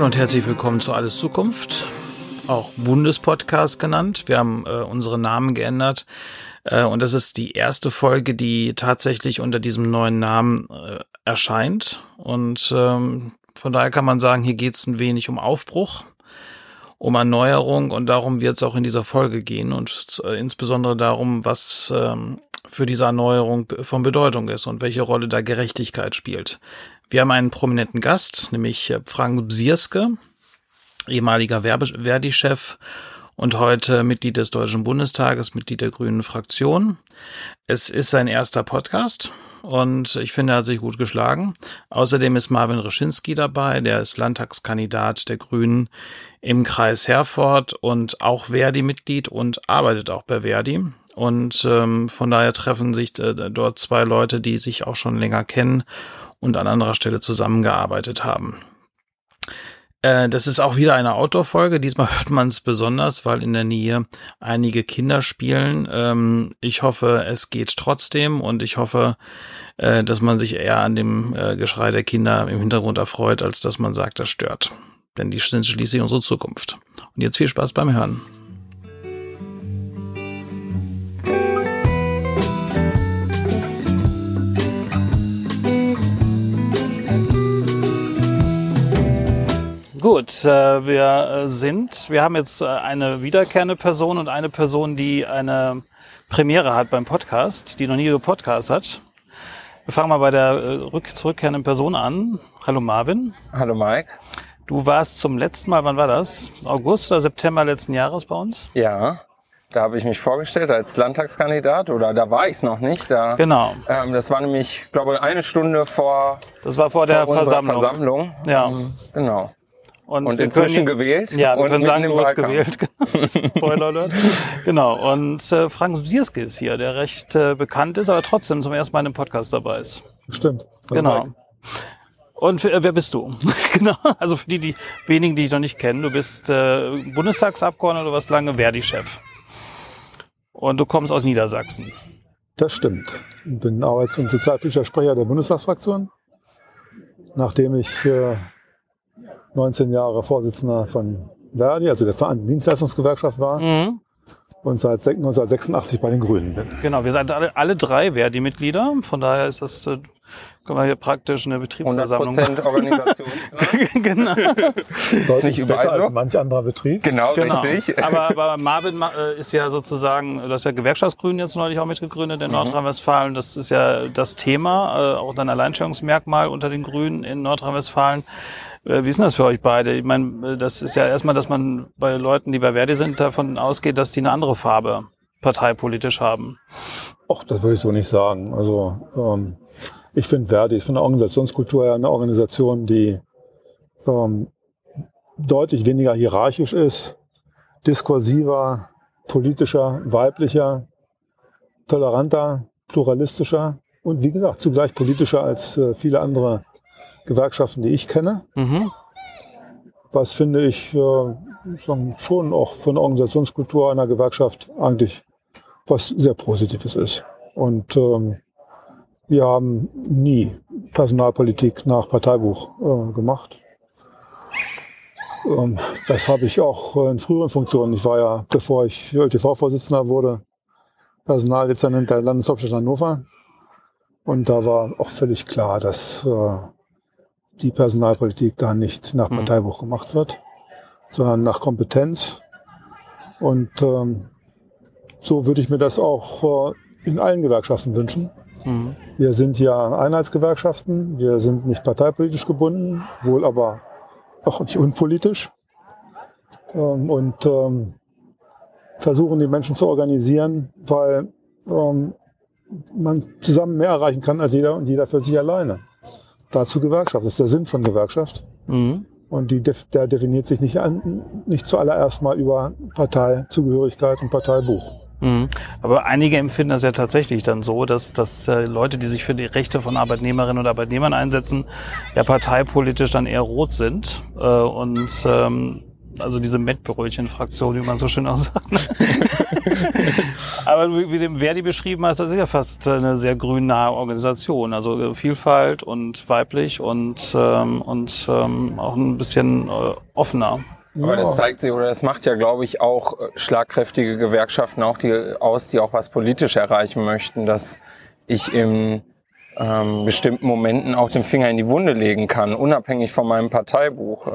Hallo und herzlich willkommen zu Alles Zukunft, auch Bundespodcast genannt. Wir haben äh, unsere Namen geändert äh, und das ist die erste Folge, die tatsächlich unter diesem neuen Namen äh, erscheint. Und ähm, von daher kann man sagen, hier geht es ein wenig um Aufbruch, um Erneuerung und darum wird es auch in dieser Folge gehen und äh, insbesondere darum, was ähm, für diese Erneuerung von Bedeutung ist und welche Rolle da Gerechtigkeit spielt. Wir haben einen prominenten Gast, nämlich Frank Bsierske, ehemaliger Verdi-Chef und heute Mitglied des Deutschen Bundestages, Mitglied der Grünen Fraktion. Es ist sein erster Podcast und ich finde, er hat sich gut geschlagen. Außerdem ist Marvin Reschinski dabei, der ist Landtagskandidat der Grünen im Kreis Herford und auch Verdi-Mitglied und arbeitet auch bei Verdi. Und ähm, von daher treffen sich äh, dort zwei Leute, die sich auch schon länger kennen und an anderer Stelle zusammengearbeitet haben. Äh, das ist auch wieder eine Outdoor-Folge. Diesmal hört man es besonders, weil in der Nähe einige Kinder spielen. Ähm, ich hoffe, es geht trotzdem und ich hoffe, äh, dass man sich eher an dem äh, Geschrei der Kinder im Hintergrund erfreut, als dass man sagt, das stört. Denn die sind schließlich unsere Zukunft. Und jetzt viel Spaß beim Hören. Gut, äh, wir äh, sind, wir haben jetzt äh, eine wiederkehrende Person und eine Person, die eine Premiere hat beim Podcast, die noch nie Podcast hat. Wir fangen mal bei der rück zurückkehrenden Person an. Hallo Marvin. Hallo Mike. Du warst zum letzten Mal, wann war das? August oder September letzten Jahres bei uns? Ja. Da habe ich mich vorgestellt als Landtagskandidat oder da war ich es noch nicht. Da, genau. Ähm, das war nämlich, glaube ich, eine Stunde vor. Das war vor, vor der Versammlung. Versammlung. Ja. Mhm. Genau. Und, und inzwischen können, gewählt. Ja, wir können sagen, du hast gewählt. Spoiler Alert. genau. Und äh, Frank Sierske ist hier, der recht äh, bekannt ist, aber trotzdem zum ersten Mal in einem Podcast dabei ist. Stimmt. Genau. Und für, äh, wer bist du? genau. Also für die, die wenigen, die ich noch nicht kenne, du bist äh, Bundestagsabgeordneter, du warst lange Verdi-Chef. Und du kommst aus Niedersachsen. Das stimmt. Ich bin Arbeits- und Sozialpolitischer Sprecher der Bundestagsfraktion. Nachdem ich äh, 19 Jahre Vorsitzender von Verdi, also der Vereinten Dienstleistungsgewerkschaft war. Mhm. Und seit 1986 bei den Grünen bin. Genau, wir sind alle, alle drei Verdi-Mitglieder. Von daher ist das, äh, können wir hier praktisch eine Betriebsversammlung 100% Organisationsgrad. genau. Deutlich besser so. als manch anderer Betrieb. Genau, genau. richtig. Aber, aber Marvin äh, ist ja sozusagen, das ist ja Gewerkschaftsgrün jetzt neulich auch mitgegründet in mhm. Nordrhein-Westfalen. Das ist ja das Thema, äh, auch ein Alleinstellungsmerkmal unter den Grünen in Nordrhein-Westfalen. Äh, wie ist denn das für euch beide? Ich meine, äh, das ist ja erstmal, dass man bei Leuten, die bei Verdi sind, davon ausgeht, dass die eine andere Farbe parteipolitisch haben. Ach, das würde ich so nicht sagen. Also ähm, ich finde Verdi ist von der Organisationskultur her eine Organisation, die ähm, deutlich weniger hierarchisch ist, diskursiver, politischer, weiblicher, toleranter, pluralistischer und wie gesagt zugleich politischer als äh, viele andere Gewerkschaften, die ich kenne. Mhm. Was finde ich äh, schon auch von der Organisationskultur einer Gewerkschaft eigentlich was sehr Positives ist. Und ähm, wir haben nie Personalpolitik nach Parteibuch äh, gemacht. Ähm, das habe ich auch in früheren Funktionen. Ich war ja, bevor ich ÖTV-Vorsitzender wurde, Personaldezernent der Landeshauptstadt Hannover. Und da war auch völlig klar, dass äh, die Personalpolitik da nicht nach mhm. Parteibuch gemacht wird, sondern nach Kompetenz. Und ähm, so würde ich mir das auch äh, in allen Gewerkschaften wünschen. Mhm. Wir sind ja Einheitsgewerkschaften, wir sind nicht parteipolitisch gebunden, wohl aber auch nicht unpolitisch. Ähm, und ähm, versuchen die Menschen zu organisieren, weil ähm, man zusammen mehr erreichen kann als jeder und jeder für sich alleine dazu Gewerkschaft. Das ist der Sinn von Gewerkschaft. Mhm. Und die, der definiert sich nicht, an, nicht zuallererst mal über Parteizugehörigkeit und Parteibuch. Mhm. Aber einige empfinden das ja tatsächlich dann so, dass, dass äh, Leute, die sich für die Rechte von Arbeitnehmerinnen und Arbeitnehmern einsetzen, ja parteipolitisch dann eher rot sind. Äh, und ähm, also diese Mettbrötchen-Fraktion, wie man so schön auch sagt. Aber wie dem Verdi beschrieben hast, das ist ja fast eine sehr grünnahe Organisation. Also äh, Vielfalt und weiblich und, ähm, und ähm, auch ein bisschen äh, offener. Aber das zeigt sich oder das macht ja, glaube ich, auch äh, schlagkräftige Gewerkschaften auch die aus, die auch was politisch erreichen möchten, dass ich in ähm, bestimmten Momenten auch den Finger in die Wunde legen kann, unabhängig von meinem Parteibuch.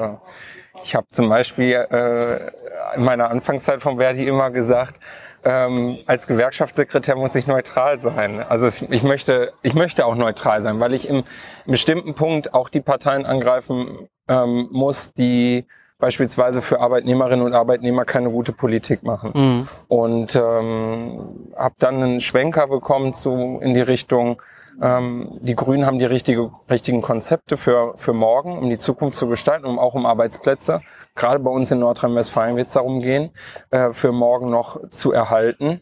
Ich habe zum Beispiel äh, in meiner Anfangszeit von Verdi immer gesagt, ähm, als Gewerkschaftssekretär muss ich neutral sein. Also ich möchte, ich möchte auch neutral sein, weil ich im, im bestimmten Punkt auch die Parteien angreifen ähm, muss, die beispielsweise für Arbeitnehmerinnen und Arbeitnehmer keine gute Politik machen. Mhm. Und ähm, habe dann einen Schwenker bekommen zu in die Richtung, ähm, die Grünen haben die richtige, richtigen Konzepte für, für morgen, um die Zukunft zu gestalten, um auch um Arbeitsplätze. Gerade bei uns in Nordrhein-Westfalen wird es darum gehen, äh, für morgen noch zu erhalten.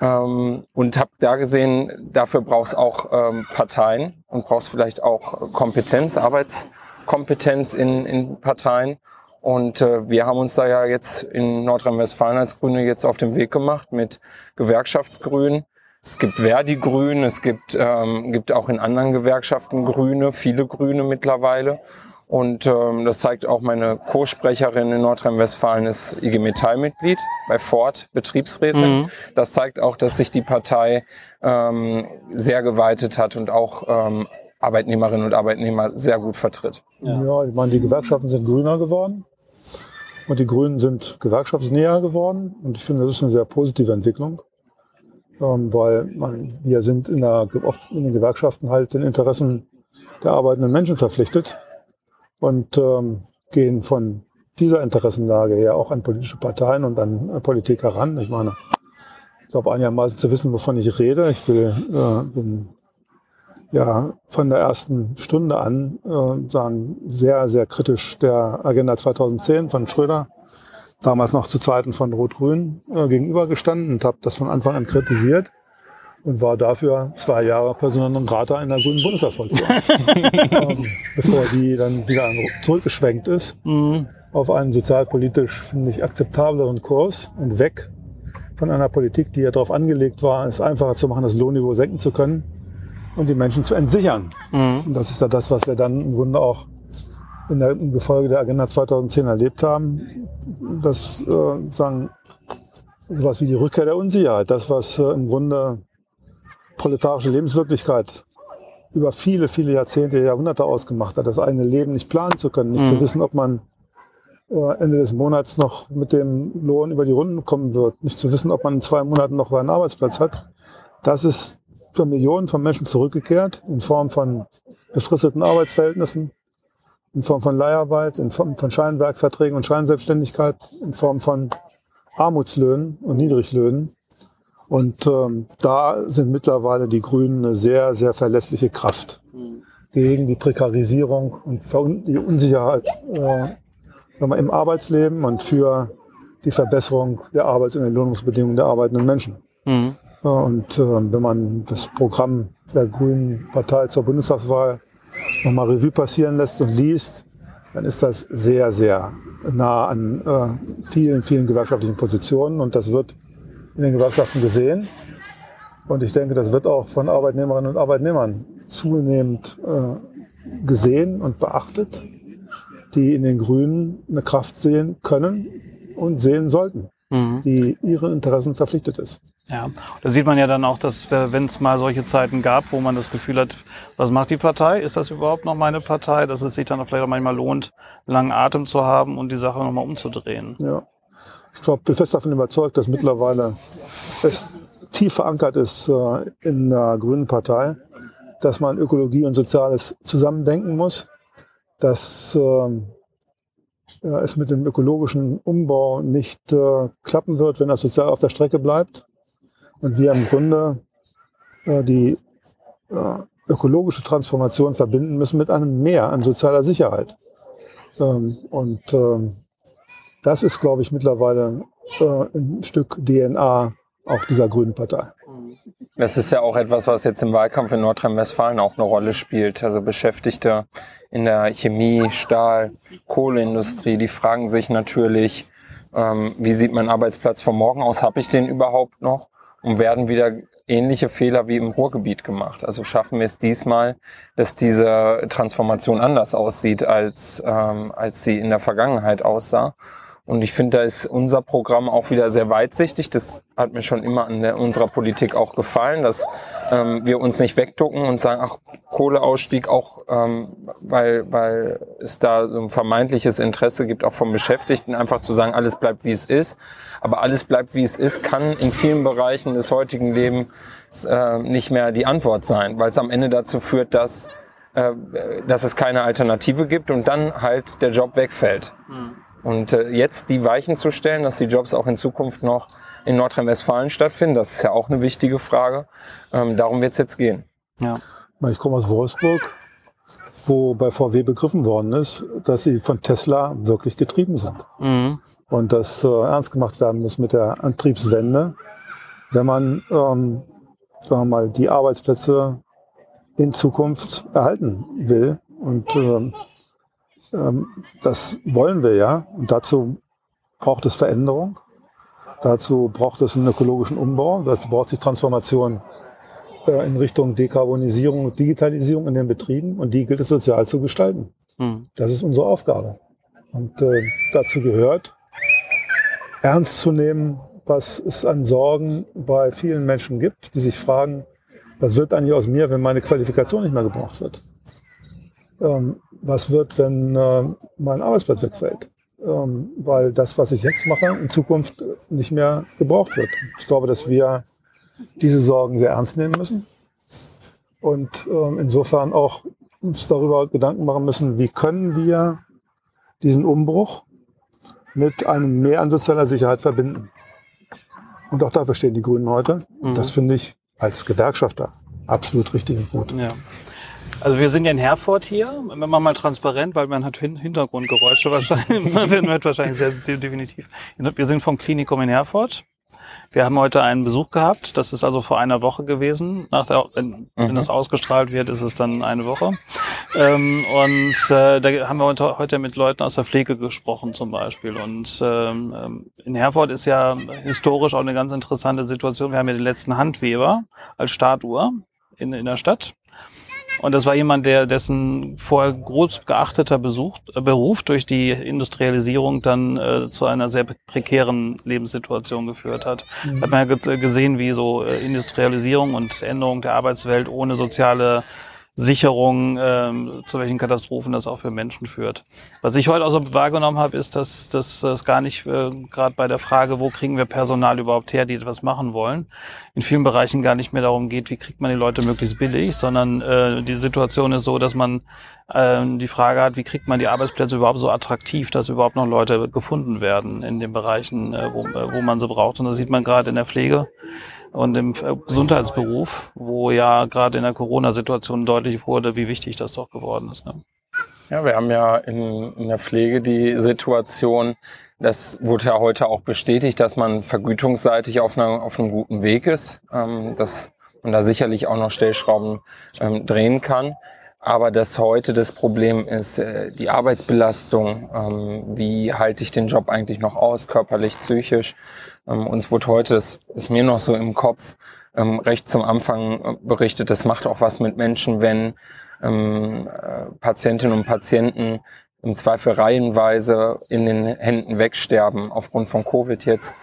Ähm, und habe da gesehen, dafür brauchst auch ähm, Parteien und brauchst vielleicht auch Kompetenz, Arbeitskompetenz in, in Parteien. Und äh, wir haben uns da ja jetzt in Nordrhein-Westfalen als Grüne jetzt auf den Weg gemacht mit Gewerkschaftsgrünen. Es gibt Verdi-Grün, es gibt, ähm, gibt auch in anderen Gewerkschaften Grüne, viele Grüne mittlerweile. Und ähm, das zeigt auch meine Co-Sprecherin in Nordrhein-Westfalen ist IG Metall-Mitglied bei Ford Betriebsrätin. Mhm. Das zeigt auch, dass sich die Partei ähm, sehr geweitet hat und auch ähm, Arbeitnehmerinnen und Arbeitnehmer sehr gut vertritt. Ja. ja, ich meine, die Gewerkschaften sind grüner geworden. Und die Grünen sind gewerkschaftsnäher geworden. Und ich finde, das ist eine sehr positive Entwicklung. Ähm, weil man, wir sind in, der, oft in den Gewerkschaften halt den Interessen der arbeitenden Menschen verpflichtet und ähm, gehen von dieser Interessenlage her auch an politische Parteien und an äh, Politik heran. Ich meine, ich glaube einigermaßen zu wissen, wovon ich rede. Ich will, äh, bin ja von der ersten Stunde an äh, sagen, sehr, sehr kritisch der Agenda 2010 von Schröder, damals noch zu Zeiten von Rot-Grün, äh, gegenübergestanden und habe das von Anfang an kritisiert und war dafür zwei Jahre Personal non grata in der grünen Bundestagsfraktion. ähm, bevor die dann wieder zurückgeschwenkt ist mhm. auf einen sozialpolitisch, finde ich, akzeptableren Kurs und weg von einer Politik, die ja darauf angelegt war, es einfacher zu machen, das Lohnniveau senken zu können und die Menschen zu entsichern. Mhm. Und das ist ja das, was wir dann im Grunde auch in der im Gefolge der Agenda 2010 erlebt haben, dass äh, sagen sowas wie die Rückkehr der Unsicherheit, das was äh, im Grunde proletarische Lebenswirklichkeit über viele, viele Jahrzehnte, Jahrhunderte ausgemacht hat, das eigene Leben nicht planen zu können, nicht mhm. zu wissen, ob man äh, Ende des Monats noch mit dem Lohn über die Runden kommen wird, nicht zu wissen, ob man in zwei Monaten noch einen Arbeitsplatz hat. Das ist für Millionen von Menschen zurückgekehrt in Form von befristeten Arbeitsverhältnissen, in Form von Leiharbeit, in Form von Scheinwerkverträgen und Scheinselbstständigkeit, in Form von Armutslöhnen und Niedriglöhnen. Und ähm, da sind mittlerweile die Grünen eine sehr, sehr verlässliche Kraft gegen die Prekarisierung und die Unsicherheit äh, im Arbeitsleben und für die Verbesserung der Arbeits- und Entlohnungsbedingungen der arbeitenden Menschen. Mhm. Und äh, wenn man das Programm der Grünen Partei zur Bundestagswahl nochmal Revue passieren lässt und liest, dann ist das sehr, sehr nah an äh, vielen, vielen gewerkschaftlichen Positionen und das wird in den Gewerkschaften gesehen. Und ich denke, das wird auch von Arbeitnehmerinnen und Arbeitnehmern zunehmend äh, gesehen und beachtet, die in den Grünen eine Kraft sehen können und sehen sollten, mhm. die ihren Interessen verpflichtet ist. Ja, da sieht man ja dann auch, dass wenn es mal solche Zeiten gab, wo man das Gefühl hat, was macht die Partei? Ist das überhaupt noch meine Partei? Dass es sich dann vielleicht auch manchmal lohnt, langen Atem zu haben und die Sache nochmal umzudrehen. Ja, ich glaube, bin fest davon überzeugt, dass mittlerweile es tief verankert ist äh, in der Grünen Partei, dass man Ökologie und Soziales zusammendenken muss, dass ähm, es mit dem ökologischen Umbau nicht äh, klappen wird, wenn das sozial auf der Strecke bleibt und wir im Grunde äh, die äh, ökologische Transformation verbinden müssen mit einem Mehr an sozialer Sicherheit. Ähm, und ähm, das ist, glaube ich, mittlerweile äh, ein Stück DNA auch dieser Grünen Partei. Das ist ja auch etwas, was jetzt im Wahlkampf in Nordrhein-Westfalen auch eine Rolle spielt. Also Beschäftigte in der Chemie, Stahl, Kohleindustrie, die fragen sich natürlich, ähm, wie sieht mein Arbeitsplatz von morgen aus? Habe ich den überhaupt noch? Und werden wieder ähnliche Fehler wie im Ruhrgebiet gemacht. Also schaffen wir es diesmal, dass diese Transformation anders aussieht, als, ähm, als sie in der Vergangenheit aussah. Und ich finde, da ist unser Programm auch wieder sehr weitsichtig. Das hat mir schon immer an der, unserer Politik auch gefallen, dass ähm, wir uns nicht wegducken und sagen, ach, Kohleausstieg auch, ähm, weil, weil es da so ein vermeintliches Interesse gibt, auch vom Beschäftigten, einfach zu sagen, alles bleibt wie es ist. Aber alles bleibt wie es ist, kann in vielen Bereichen des heutigen Lebens äh, nicht mehr die Antwort sein, weil es am Ende dazu führt, dass, äh, dass es keine Alternative gibt und dann halt der Job wegfällt. Mhm. Und äh, jetzt die Weichen zu stellen, dass die Jobs auch in Zukunft noch in Nordrhein-Westfalen stattfinden, das ist ja auch eine wichtige Frage. Ähm, darum wird es jetzt gehen. Ja. Ich komme aus Wolfsburg, wo bei VW begriffen worden ist, dass sie von Tesla wirklich getrieben sind. Mhm. Und das äh, ernst gemacht werden muss mit der Antriebswende, wenn man ähm, sagen wir mal, die Arbeitsplätze in Zukunft erhalten will. Und ähm, das wollen wir ja. Und dazu braucht es Veränderung. Dazu braucht es einen ökologischen Umbau. Dazu braucht es die Transformation äh, in Richtung Dekarbonisierung und Digitalisierung in den Betrieben. Und die gilt es sozial zu gestalten. Mhm. Das ist unsere Aufgabe. Und äh, dazu gehört, ernst zu nehmen, was es an Sorgen bei vielen Menschen gibt, die sich fragen, was wird eigentlich aus mir, wenn meine Qualifikation nicht mehr gebraucht wird? ähm, was wird, wenn äh, mein Arbeitsplatz wegfällt. Ähm, weil das, was ich jetzt mache, in Zukunft nicht mehr gebraucht wird. Ich glaube, dass wir diese Sorgen sehr ernst nehmen müssen und ähm, insofern auch uns darüber Gedanken machen müssen, wie können wir diesen Umbruch mit einem Mehr an sozialer Sicherheit verbinden. Und auch dafür stehen die Grünen heute. Mhm. Das finde ich als Gewerkschafter absolut richtig und gut. Ja. Also wir sind ja in Herford hier. Wir machen mal transparent, weil man hat Hintergrundgeräusche wahrscheinlich. man wird wahrscheinlich sehr, sehr definitiv. Wir sind vom Klinikum in Herford. Wir haben heute einen Besuch gehabt. Das ist also vor einer Woche gewesen. Nach der, wenn, wenn mhm. das ausgestrahlt wird, ist es dann eine Woche. Ähm, und äh, da haben wir heute, heute mit Leuten aus der Pflege gesprochen zum Beispiel. Und ähm, in Herford ist ja historisch auch eine ganz interessante Situation. Wir haben ja den letzten Handweber als Statue in, in der Stadt. Und das war jemand, der dessen vorher groß geachteter Besuch, äh, Beruf durch die Industrialisierung dann äh, zu einer sehr prekären Lebenssituation geführt hat. Mhm. Hat man ja gesehen, wie so äh, Industrialisierung und Änderung der Arbeitswelt ohne soziale Sicherung, ähm, zu welchen Katastrophen das auch für Menschen führt. Was ich heute auch so wahrgenommen habe, ist, dass, es gar nicht, äh, gerade bei der Frage, wo kriegen wir Personal überhaupt her, die etwas machen wollen, in vielen Bereichen gar nicht mehr darum geht, wie kriegt man die Leute möglichst billig, sondern äh, die Situation ist so, dass man äh, die Frage hat, wie kriegt man die Arbeitsplätze überhaupt so attraktiv, dass überhaupt noch Leute gefunden werden in den Bereichen, äh, wo, äh, wo man sie braucht. Und das sieht man gerade in der Pflege und im Gesundheitsberuf, wo ja gerade in der Corona-Situation deutlich wurde, wie wichtig das doch geworden ist. Ne? Ja, wir haben ja in, in der Pflege die Situation, das wurde ja heute auch bestätigt, dass man vergütungsseitig auf, einer, auf einem guten Weg ist, ähm, dass man da sicherlich auch noch Stellschrauben ähm, drehen kann. Aber dass heute das Problem ist, äh, die Arbeitsbelastung, ähm, wie halte ich den Job eigentlich noch aus, körperlich, psychisch. Ähm, uns wurde heute, das ist mir noch so im Kopf, ähm, recht zum Anfang berichtet, das macht auch was mit Menschen, wenn ähm, äh, Patientinnen und Patienten im Zweifel reihenweise in den Händen wegsterben aufgrund von Covid jetzt.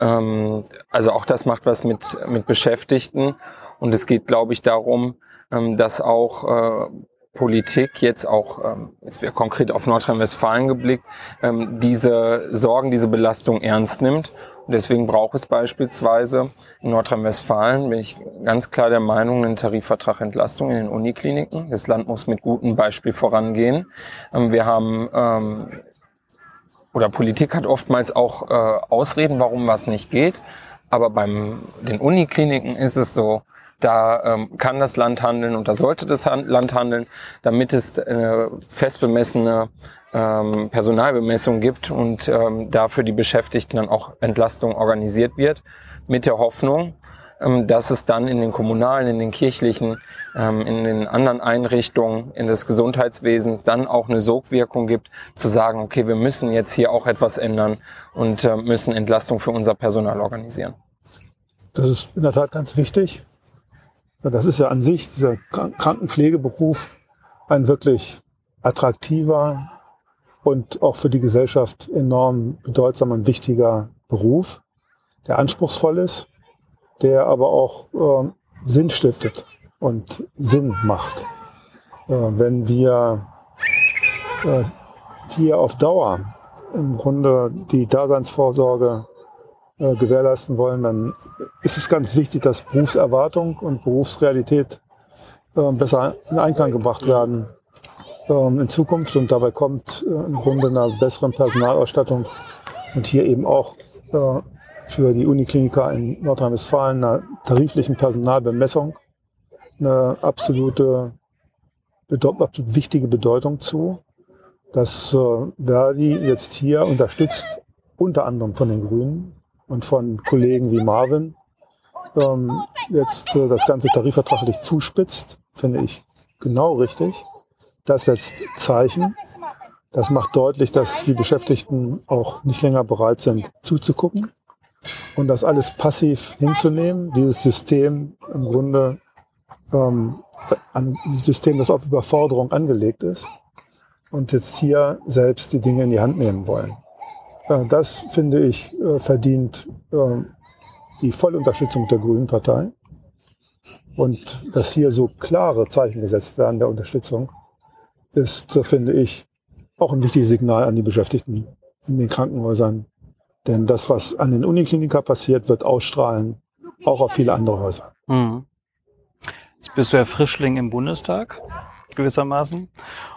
Ähm, also auch das macht was mit, mit Beschäftigten. Und es geht, glaube ich, darum, ähm, dass auch äh, Politik jetzt auch, ähm, jetzt wird konkret auf Nordrhein-Westfalen geblickt, ähm, diese Sorgen, diese Belastung ernst nimmt. Deswegen braucht es beispielsweise in Nordrhein-Westfalen, bin ich ganz klar der Meinung, einen Tarifvertrag Entlastung in den Unikliniken. Das Land muss mit gutem Beispiel vorangehen. Ähm, wir haben ähm, oder Politik hat oftmals auch äh, Ausreden, warum was nicht geht. Aber beim den Unikliniken ist es so, Da ähm, kann das Land handeln und da sollte das Land handeln, damit es eine fest bemessene ähm, Personalbemessung gibt und ähm, dafür die Beschäftigten dann auch Entlastung organisiert wird, mit der Hoffnung, ähm, dass es dann in den kommunalen, in den kirchlichen, ähm, in den anderen Einrichtungen, in das Gesundheitswesen dann auch eine Sogwirkung gibt, zu sagen, okay, wir müssen jetzt hier auch etwas ändern und äh, müssen Entlastung für unser Personal organisieren. Das ist in der Tat ganz wichtig. Das ist ja an sich, dieser Krankenpflegeberuf, ein wirklich attraktiver und auch für die Gesellschaft enorm bedeutsamer und wichtiger Beruf, der anspruchsvoll ist der aber auch äh, Sinn stiftet und Sinn macht. Äh, wenn wir äh, hier auf Dauer im Grunde die Daseinsvorsorge äh, gewährleisten wollen, dann ist es ganz wichtig, dass Berufserwartung und Berufsrealität äh, besser in Einklang gebracht werden ähm, in Zukunft. Und dabei kommt äh, im Grunde einer besseren Personalausstattung und hier eben auch äh, für die Unikliniker in Nordrhein-Westfalen einer tariflichen Personalbemessung eine absolute, absolut wichtige Bedeutung zu, dass Verdi jetzt hier unterstützt, unter anderem von den Grünen und von Kollegen wie Marvin, ähm, jetzt äh, das Ganze tarifvertraglich zuspitzt, finde ich genau richtig. Das setzt Zeichen. Das macht deutlich, dass die Beschäftigten auch nicht länger bereit sind zuzugucken und das alles passiv hinzunehmen, dieses System im Grunde, ähm, ein System, das auf Überforderung angelegt ist und jetzt hier selbst die Dinge in die Hand nehmen wollen. Das, finde ich, äh, verdient äh, die volle Unterstützung der Grünen Partei. Und dass hier so klare Zeichen gesetzt werden der Unterstützung, ist, äh, finde ich, auch ein wichtiges Signal an die Beschäftigten in den Krankenhäusern, denn das, was an den Uniklinika passiert, wird ausstrahlen, auch auf viele andere Häuser. Mhm. Jetzt bist du ja Frischling im Bundestag, gewissermaßen.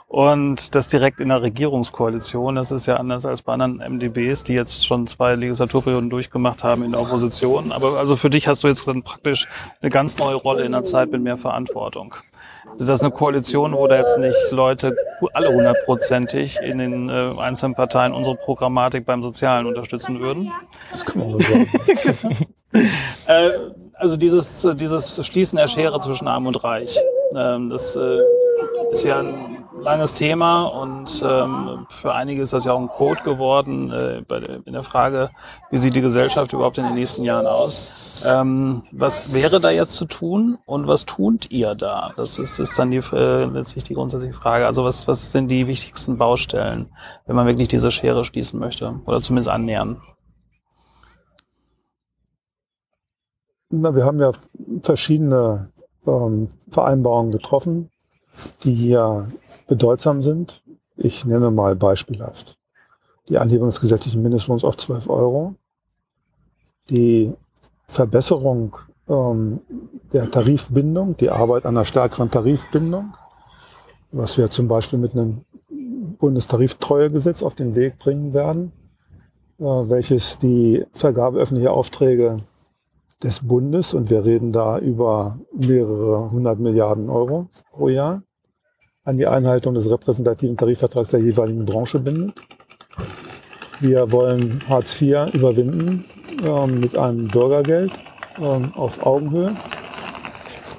Und das direkt in der Regierungskoalition, das ist ja anders als bei anderen MDBs, die jetzt schon zwei Legislaturperioden durchgemacht haben in der Opposition. Aber also für dich hast du jetzt dann praktisch eine ganz neue Rolle in der Zeit mit mehr Verantwortung. Ist das eine Koalition, wo da jetzt nicht Leute alle hundertprozentig in den äh, einzelnen Parteien unsere Programmatik beim Sozialen unterstützen würden? Das kann man nur sagen. äh, also dieses, dieses Schließen der Schere zwischen Arm und Reich, ähm, das äh, ist ja ein langes Thema und ähm, für einige ist das ja auch ein Code geworden äh, bei in der Frage, wie sieht die Gesellschaft überhaupt in den nächsten Jahren aus. Ähm, was wäre da jetzt zu tun und was tut ihr da? Das ist, ist dann die, äh, letztlich die grundsätzliche Frage. Also was, was sind die wichtigsten Baustellen, wenn man wirklich diese Schere schließen möchte oder zumindest annähern? Na, wir haben ja verschiedene ähm, Vereinbarungen getroffen, die hier bedeutsam sind. Ich nenne mal beispielhaft die Anhebung des gesetzlichen Mindestlohns auf 12 Euro, die Verbesserung ähm, der Tarifbindung, die Arbeit an einer stärkeren Tarifbindung, was wir zum Beispiel mit einem Bundestariftreuegesetz auf den Weg bringen werden, äh, welches die Vergabe öffentlicher Aufträge des Bundes, und wir reden da über mehrere hundert Milliarden Euro pro Jahr, an die Einhaltung des repräsentativen Tarifvertrags der jeweiligen Branche bindet. Wir wollen Hartz IV überwinden äh, mit einem Bürgergeld äh, auf Augenhöhe.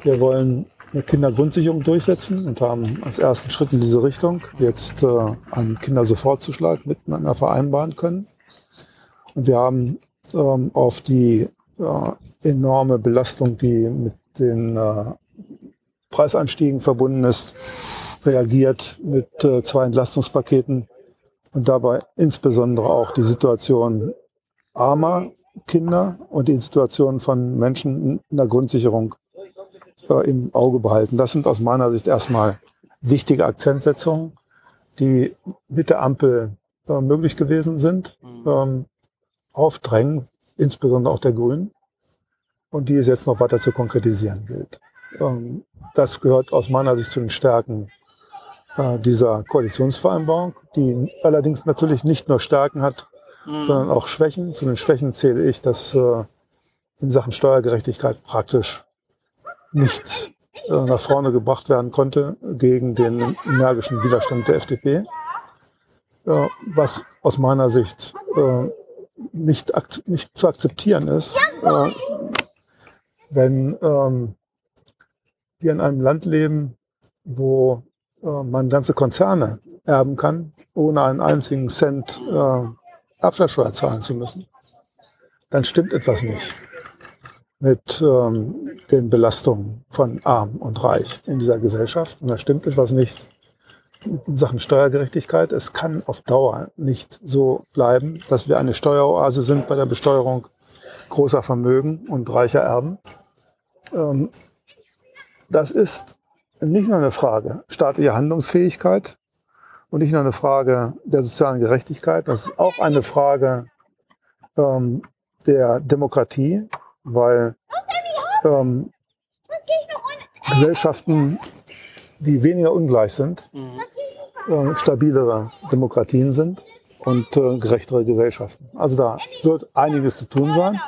Wir wollen eine Kindergrundsicherung durchsetzen und haben als ersten Schritt in diese Richtung jetzt äh, einen Kindersofortzuschlag miteinander vereinbaren können. Und wir haben ähm, auf die äh, enorme Belastung, die mit den äh, Preisanstiegen verbunden ist, reagiert mit äh, zwei Entlastungspaketen und dabei insbesondere auch die Situation armer Kinder und die Situation von Menschen in der Grundsicherung äh, im Auge behalten. Das sind aus meiner Sicht erstmal wichtige Akzentsetzungen, die mit der Ampel äh, möglich gewesen sind, mhm. ähm, aufdrängen, insbesondere auch der Grünen, und die es jetzt noch weiter zu konkretisieren gilt. Ähm, das gehört aus meiner Sicht zu den Stärken äh, dieser Koalitionsvereinbarung, die allerdings natürlich nicht nur Stärken hat, mhm. sondern auch Schwächen. Zu den Schwächen zähle ich, dass äh, in Sachen Steuergerechtigkeit praktisch nichts äh, nach vorne gebracht werden konnte gegen den energischen Widerstand der FDP, was aus meiner Sicht nicht, nicht zu akzeptieren ist, äh, wenn ähm, wir in einem Land leben, wo äh, man ganze Konzerne erben kann, ohne einen einzigen Cent äh, Abschlagssteuer zahlen zu müssen, dann stimmt etwas nicht mit ähm, den Belastungen von Arm und Reich in dieser Gesellschaft. Und da stimmt etwas nicht in Sachen Steuergerechtigkeit. Es kann auf Dauer nicht so bleiben, dass wir eine Steueroase sind bei der Besteuerung großer Vermögen und reicher Erben. Ähm, das ist nicht nur eine Frage staatlicher Handlungsfähigkeit und nicht nur eine Frage der sozialen Gerechtigkeit, das ist auch eine Frage ähm, der Demokratie, weil ähm, Gesellschaften, die weniger ungleich sind, äh, stabilere Demokratien sind und äh, gerechtere Gesellschaften. Also da wird einiges zu tun sein.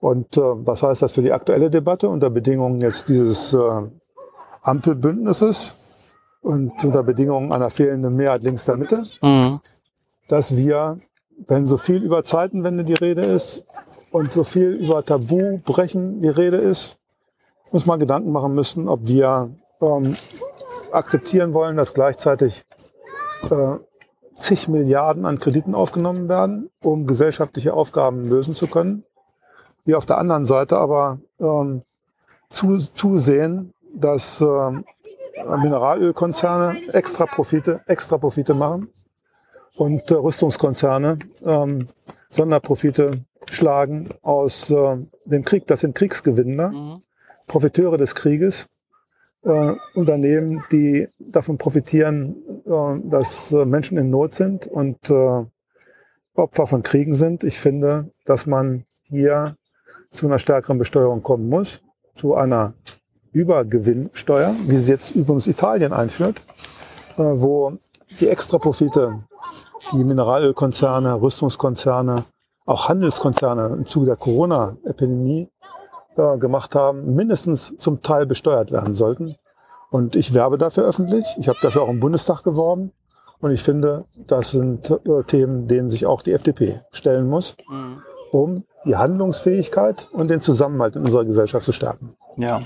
Und äh, was heißt das für die aktuelle Debatte unter Bedingungen jetzt dieses äh, Ampelbündnisses und unter Bedingungen einer fehlenden Mehrheit links der Mitte, mhm. dass wir, wenn so viel über Zeitenwende die Rede ist und so viel über Tabubrechen die Rede ist, muss man Gedanken machen müssen, ob wir ähm, akzeptieren wollen, dass gleichzeitig äh, zig Milliarden an Krediten aufgenommen werden, um gesellschaftliche Aufgaben lösen zu können wir auf der anderen Seite aber ähm, zu, zusehen, dass ähm, Mineralölkonzerne extra Profite, extra Profite machen und äh, Rüstungskonzerne ähm, Sonderprofite schlagen aus äh, dem Krieg. Das sind Kriegsgewinner, mhm. Profiteure des Krieges, äh, Unternehmen, die davon profitieren, äh, dass äh, Menschen in Not sind und äh, Opfer von Kriegen sind. Ich finde, dass man hier zu einer stärkeren Besteuerung kommen muss, zu einer Übergewinnsteuer, wie sie jetzt übrigens Italien einführt, äh, wo die Extraprofite, die Mineralölkonzerne, Rüstungskonzerne, auch Handelskonzerne im Zuge der Corona-Epidemie äh, gemacht haben, mindestens zum Teil besteuert werden sollten. Und ich werbe dafür öffentlich. Ich habe dafür auch im Bundestag geworben. Und ich finde, das sind äh, Themen, denen sich auch die FDP stellen muss, mhm. um die Handlungsfähigkeit und den Zusammenhalt in unserer Gesellschaft zu stärken. Ja.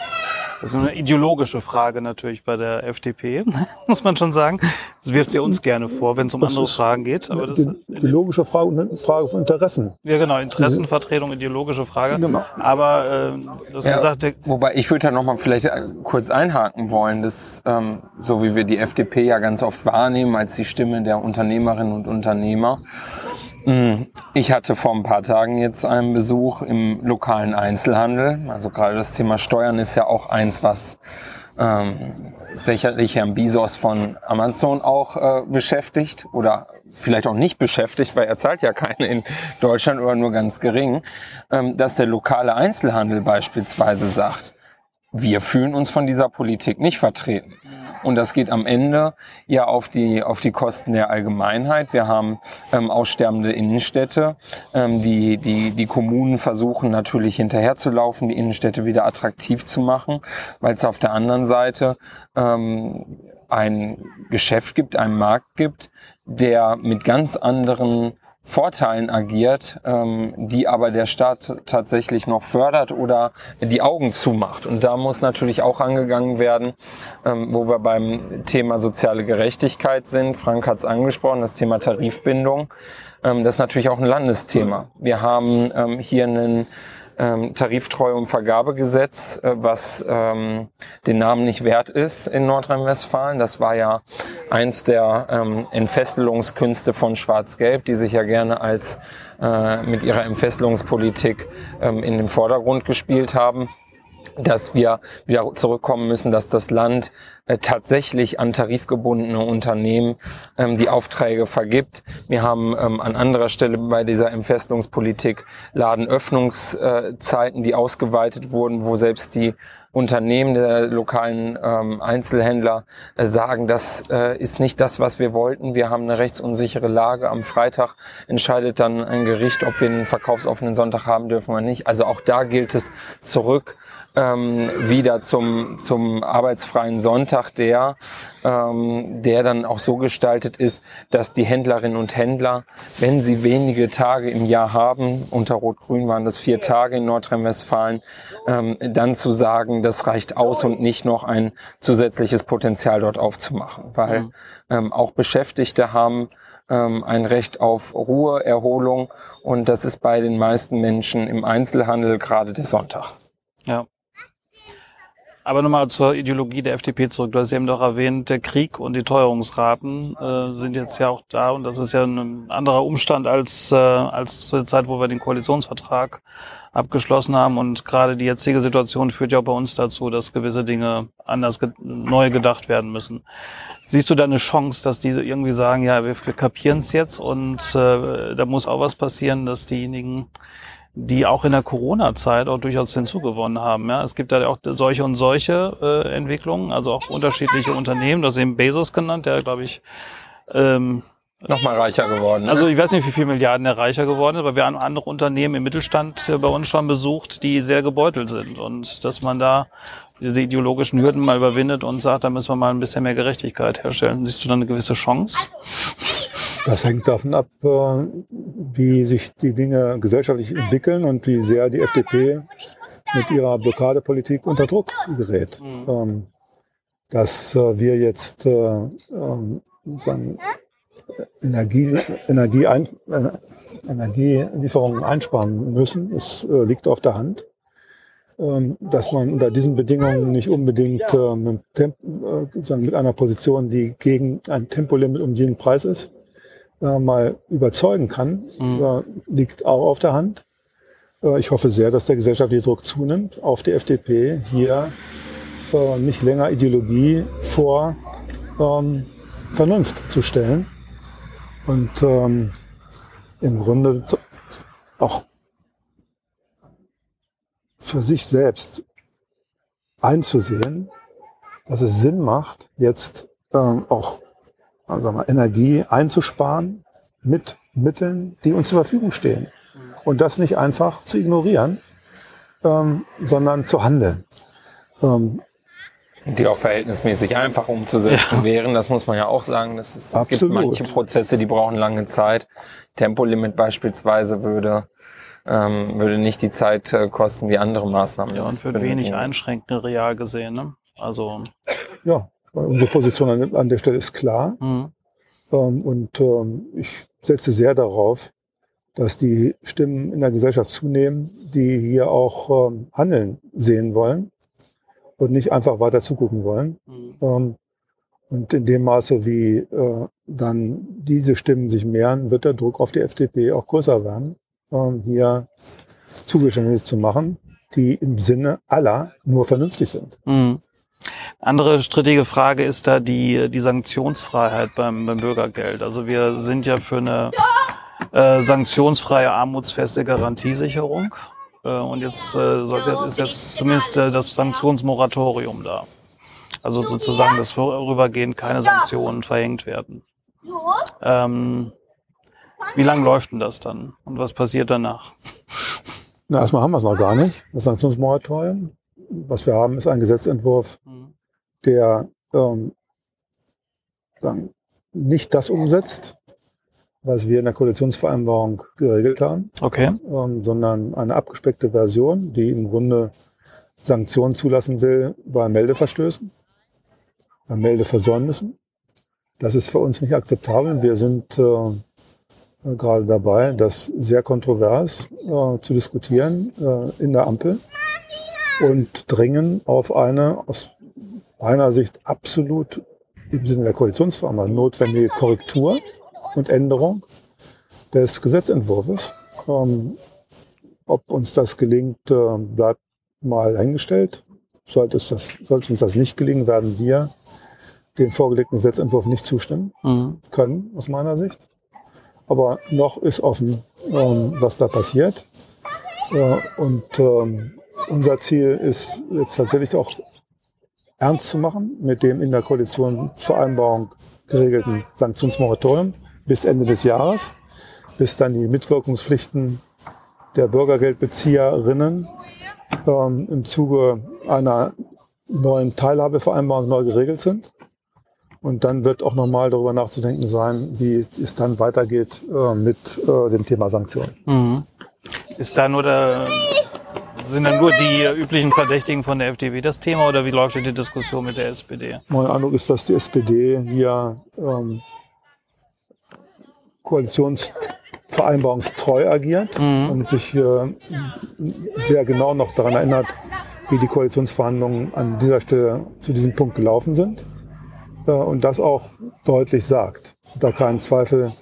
Das ist eine ideologische Frage natürlich bei der FDP, muss man schon sagen. Das wirft sie uns gerne vor, wenn es um das andere Fragen geht. Aber das ideologische Frage, eine Frage von Interessen. Ja, genau, Interessenvertretung, ideologische Frage. Genau. Aber äh, du hast ja, gesagt, wobei ich würde da noch mal vielleicht äh, kurz einhaken wollen, dass ähm, so wie wir die FDP ja ganz oft wahrnehmen als die Stimme der Unternehmerinnen und Unternehmer hm, ich hatte vor ein paar Tagen jetzt einen Besuch im lokalen Einzelhandel. Also gerade das Thema Steuern ist ja auch eins, was ähm, sicherlich Herrn Bezos von Amazon auch äh, beschäftigt oder vielleicht auch nicht beschäftigt, weil er zahlt ja keine in Deutschland oder nur ganz gering, ähm, dass der lokale Einzelhandel beispielsweise sagt, wir fühlen uns von dieser Politik nicht vertreten. Und das geht am Ende ja auf die, auf die Kosten der Allgemeinheit. Wir haben ähm, aussterbende Innenstädte. Ähm, die, die, die Kommunen versuchen natürlich hinterherzulaufen, die Innenstädte wieder attraktiv zu machen, weil es auf der anderen Seite ähm, ein Geschäft gibt, einen Markt gibt, der mit ganz anderen Vorteilen agiert, ähm, die aber der Staat tatsächlich noch fördert oder die Augen zumacht. Und da muss natürlich auch angegangen werden, ähm, wo wir beim Thema soziale Gerechtigkeit sind. Frank hat es angesprochen, das Thema Tarifbindung. Ähm, das ist natürlich auch ein Landesthema. Wir haben ähm, hier einen ähm, Tariftreue- und Vergabegesetz, äh, was ähm, den Namen nicht wert ist in Nordrhein-Westfalen. Das war ja eins der ähm, Entfesselungskünste von Schwarz-Gelb, die sich ja gerne als äh, mit ihrer Entfesselungspolitik ähm, in den Vordergrund gespielt haben dass wir wieder zurückkommen müssen, dass das Land tatsächlich an tarifgebundene Unternehmen ähm, die Aufträge vergibt. Wir haben ähm, an anderer Stelle bei dieser Entfesselungspolitik Ladenöffnungszeiten, die ausgeweitet wurden, wo selbst die Unternehmen der lokalen ähm, Einzelhändler äh, sagen, das äh, ist nicht das, was wir wollten. Wir haben eine rechtsunsichere Lage. Am Freitag entscheidet dann ein Gericht, ob wir einen verkaufsoffenen Sonntag haben dürfen oder nicht. Also auch da gilt es zurück ähm, wieder zum, zum arbeitsfreien Sonntag, der, ähm, der dann auch so gestaltet ist, dass die Händlerinnen und Händler, wenn sie wenige Tage im Jahr haben, unter Rot-Grün waren das vier Tage in Nordrhein-Westfalen, ähm, dann zu sagen, das reicht aus und nicht noch ein zusätzliches Potenzial dort aufzumachen. Weil mhm. ähm, auch Beschäftigte haben ähm, ein Recht auf Ruhe, Erholung und das ist bei den meisten Menschen im Einzelhandel gerade der Sonntag. Ja. Aber nochmal zur Ideologie der FDP zurück. Du hast eben doch erwähnt, der Krieg und die Teuerungsraten äh, sind jetzt ja auch da und das ist ja ein anderer Umstand als, äh, als zur Zeit, wo wir den Koalitionsvertrag abgeschlossen haben. Und gerade die jetzige Situation führt ja auch bei uns dazu, dass gewisse Dinge anders ge neu gedacht werden müssen. Siehst du da eine Chance, dass die irgendwie sagen, ja, wir, wir kapieren es jetzt und äh, da muss auch was passieren, dass diejenigen, die auch in der Corona-Zeit auch durchaus hinzugewonnen haben. Ja, es gibt da auch solche und solche äh, Entwicklungen, also auch unterschiedliche Unternehmen. Das ist eben Bezos genannt, der glaube ich ähm, nochmal reicher geworden ist. Also ich weiß nicht, wie viele Milliarden er reicher geworden ist, aber wir haben andere Unternehmen im Mittelstand bei uns schon besucht, die sehr gebeutelt sind. Und dass man da diese ideologischen Hürden mal überwindet und sagt, da müssen wir mal ein bisschen mehr Gerechtigkeit herstellen. Siehst du da eine gewisse Chance? Das hängt davon ab, äh, wie sich die Dinge gesellschaftlich entwickeln und wie sehr die FDP mit ihrer Blockadepolitik unter Druck gerät. Mhm. Ähm, dass äh, wir jetzt äh, ähm, Energie, Energie ein, Energielieferungen einsparen müssen, es liegt auf der Hand. Ähm, dass man unter diesen Bedingungen nicht unbedingt mit, mit einer Position, die gegen ein Tempolimit um jeden Preis ist, äh, mal überzeugen kann, mhm. äh, liegt auch auf der Hand. Äh, ich hoffe sehr, dass der gesellschaftliche Druck zunimmt, auf die FDP hier äh, nicht länger Ideologie vor ähm, Vernunft zu stellen und ähm, im Grunde auch für sich selbst einzusehen, dass es Sinn macht, jetzt ähm, auch also mal, Energie einzusparen mit Mitteln, die uns zur Verfügung stehen. Und das nicht einfach zu ignorieren, ähm, sondern zu handeln. Ähm, die auch verhältnismäßig einfach umzusetzen ja. wären. Das muss man ja auch sagen. Das ist, es gibt manche Prozesse, die brauchen lange Zeit. Tempolimit beispielsweise würde, ähm, würde nicht die Zeit äh, kosten wie andere Maßnahmen. Ja, und wird wenig einschränkend real gesehen. Ne? Also ja, Unsere Position an, an der Stelle ist klar. Mhm. Ähm, und ähm, ich setze sehr darauf, dass die Stimmen in der Gesellschaft zunehmen, die hier auch ähm, Handeln sehen wollen und nicht einfach weiter zugucken wollen. Mhm. Ähm, und in dem Maße, wie äh, dann diese Stimmen sich mehren, wird der Druck auf die FDP auch größer werden, ähm, hier Zugeständnisse zu machen, die im Sinne aller nur vernünftig sind. Mhm. Andere strittige Frage ist da die, die Sanktionsfreiheit beim, beim Bürgergeld. Also wir sind ja für eine äh, sanktionsfreie armutsfeste Garantiesicherung. Äh, und jetzt äh, sollte, ist jetzt zumindest äh, das Sanktionsmoratorium da. Also sozusagen, dass vorübergehend keine Sanktionen verhängt werden. Ähm, wie lange läuft denn das dann? Und was passiert danach? Na, erstmal haben wir es noch gar nicht, das Sanktionsmoratorium. Was wir haben, ist ein Gesetzentwurf, mhm der ähm, nicht das umsetzt, was wir in der Koalitionsvereinbarung geregelt haben, okay. ähm, sondern eine abgespeckte Version, die im Grunde Sanktionen zulassen will bei Meldeverstößen, bei Meldeversäumnissen. Das ist für uns nicht akzeptabel. Wir sind äh, gerade dabei, das sehr kontrovers äh, zu diskutieren äh, in der Ampel und dringen auf eine aus meiner Sicht absolut im Sinne der Koalitionsvereinbarung notwendige Korrektur und Änderung des Gesetzentwurfs. Ähm, ob uns das gelingt, äh, bleibt mal eingestellt. Sollte, das, sollte uns das nicht gelingen, werden wir dem vorgelegten Gesetzentwurf nicht zustimmen Mhm. können, aus meiner Sicht. Aber noch ist offen, ähm, was da passiert. Ja, und ähm, unser Ziel ist jetzt tatsächlich auch ernst zu machen mit dem in der Koalitionsvereinbarung geregelten Sanktionsmoratorium bis Ende des Jahres, bis dann die Mitwirkungspflichten der Bürgergeldbezieherinnen ähm, im Zuge einer neuen Teilhabevereinbarung neu geregelt sind. Und dann wird auch nochmal darüber nachzudenken sein, wie es dann weitergeht äh, mit äh, dem Thema Sanktionen. Mhm. Ist da nur der, sind dann nur die üblichen Verdächtigen von der FDP das Thema oder wie läuft denn die Diskussion mit der SPD? Mein Eindruck ist, dass die SPD hier ähm, koalitionsvereinbarungstreu agiert Mhm. und sich äh, sehr genau noch daran erinnert, wie die Koalitionsverhandlungen an dieser Stelle zu diesem Punkt gelaufen sind äh, und das auch deutlich sagt. Da keinen Zweifel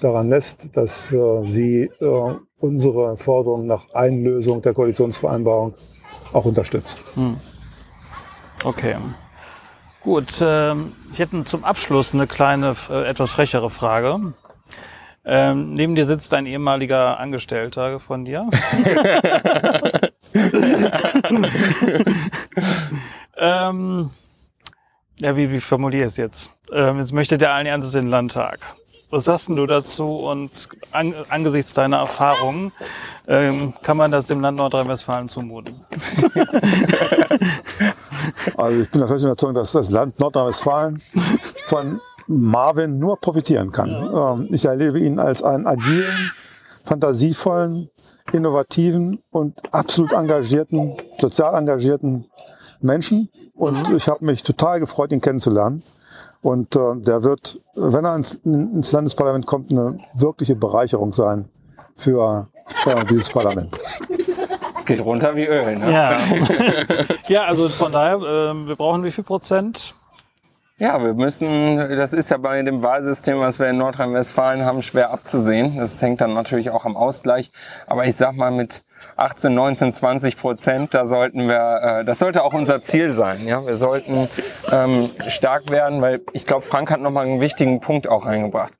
daran lässt, dass äh, sie äh, unsere Forderung nach Einlösung der Koalitionsvereinbarung auch unterstützt. Hm. Okay. Gut, ähm, ich hätte zum Abschluss eine kleine, äh, etwas frechere Frage. Ähm, neben dir sitzt ein ehemaliger Angestellter von dir. ähm, ja, wie, wie formuliere ich es jetzt? Ähm, jetzt möchte der allen Ernstes in den Landtag. Was sagst du dazu? Und an, angesichts deiner Erfahrungen ähm, kann man das dem Land Nordrhein-Westfalen zumuten? Also ich bin der festen Überzeugung, dass das Land Nordrhein-Westfalen von Marvin nur profitieren kann. Ähm, Ich erlebe ihn als einen agilen, fantasievollen, innovativen und absolut engagierten, sozial engagierten Menschen. Und ich habe mich total gefreut, ihn kennenzulernen. Und äh, der wird, wenn er ins, ins Landesparlament kommt, eine wirkliche Bereicherung sein für äh, dieses Parlament. Es geht runter wie Öl. Ne? Ja. ja, also von daher, ähm, wir brauchen wie viel Prozent? Ja, wir müssen, das ist ja bei dem Wahlsystem, was wir in Nordrhein-Westfalen haben, schwer abzusehen. Das hängt dann natürlich auch am Ausgleich. Aber ich sag mal, mit 18, 19, 20 Prozent, da sollten wir, äh, das sollte auch unser Ziel sein. Ja, wir sollten ähm, stark werden, weil ich glaube, Frank hat nochmal einen wichtigen Punkt auch reingebracht.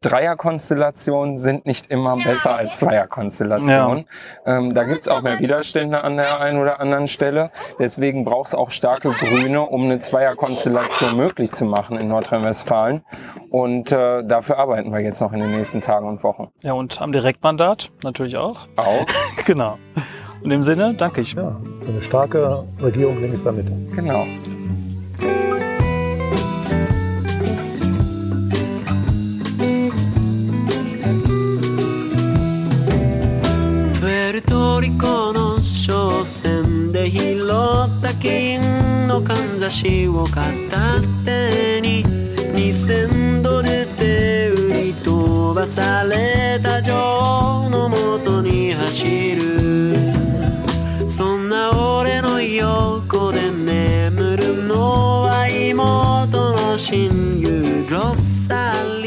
Dreierkonstellationen sind nicht immer besser als Zweierkonstellationen. Ähm, da gibt's auch mehr Widerstände an der einen oder anderen Stelle. Deswegen braucht es auch starke Grüne, um eine Zweierkonstellation möglich zu machen in Nordrhein-Westfalen. Und äh, dafür arbeiten wir jetzt noch in den nächsten Tagen und Wochen. Ja, und am Direktmandat natürlich auch. Auch. genau. Und in dem Sinne, danke ich. Ja, für eine starke Regierung links der Mitte. Genau. 話を片手に2000ドルで売り飛ばされた女王のもとに走る。そんな俺の横で眠るのは妹の親友ロッサリー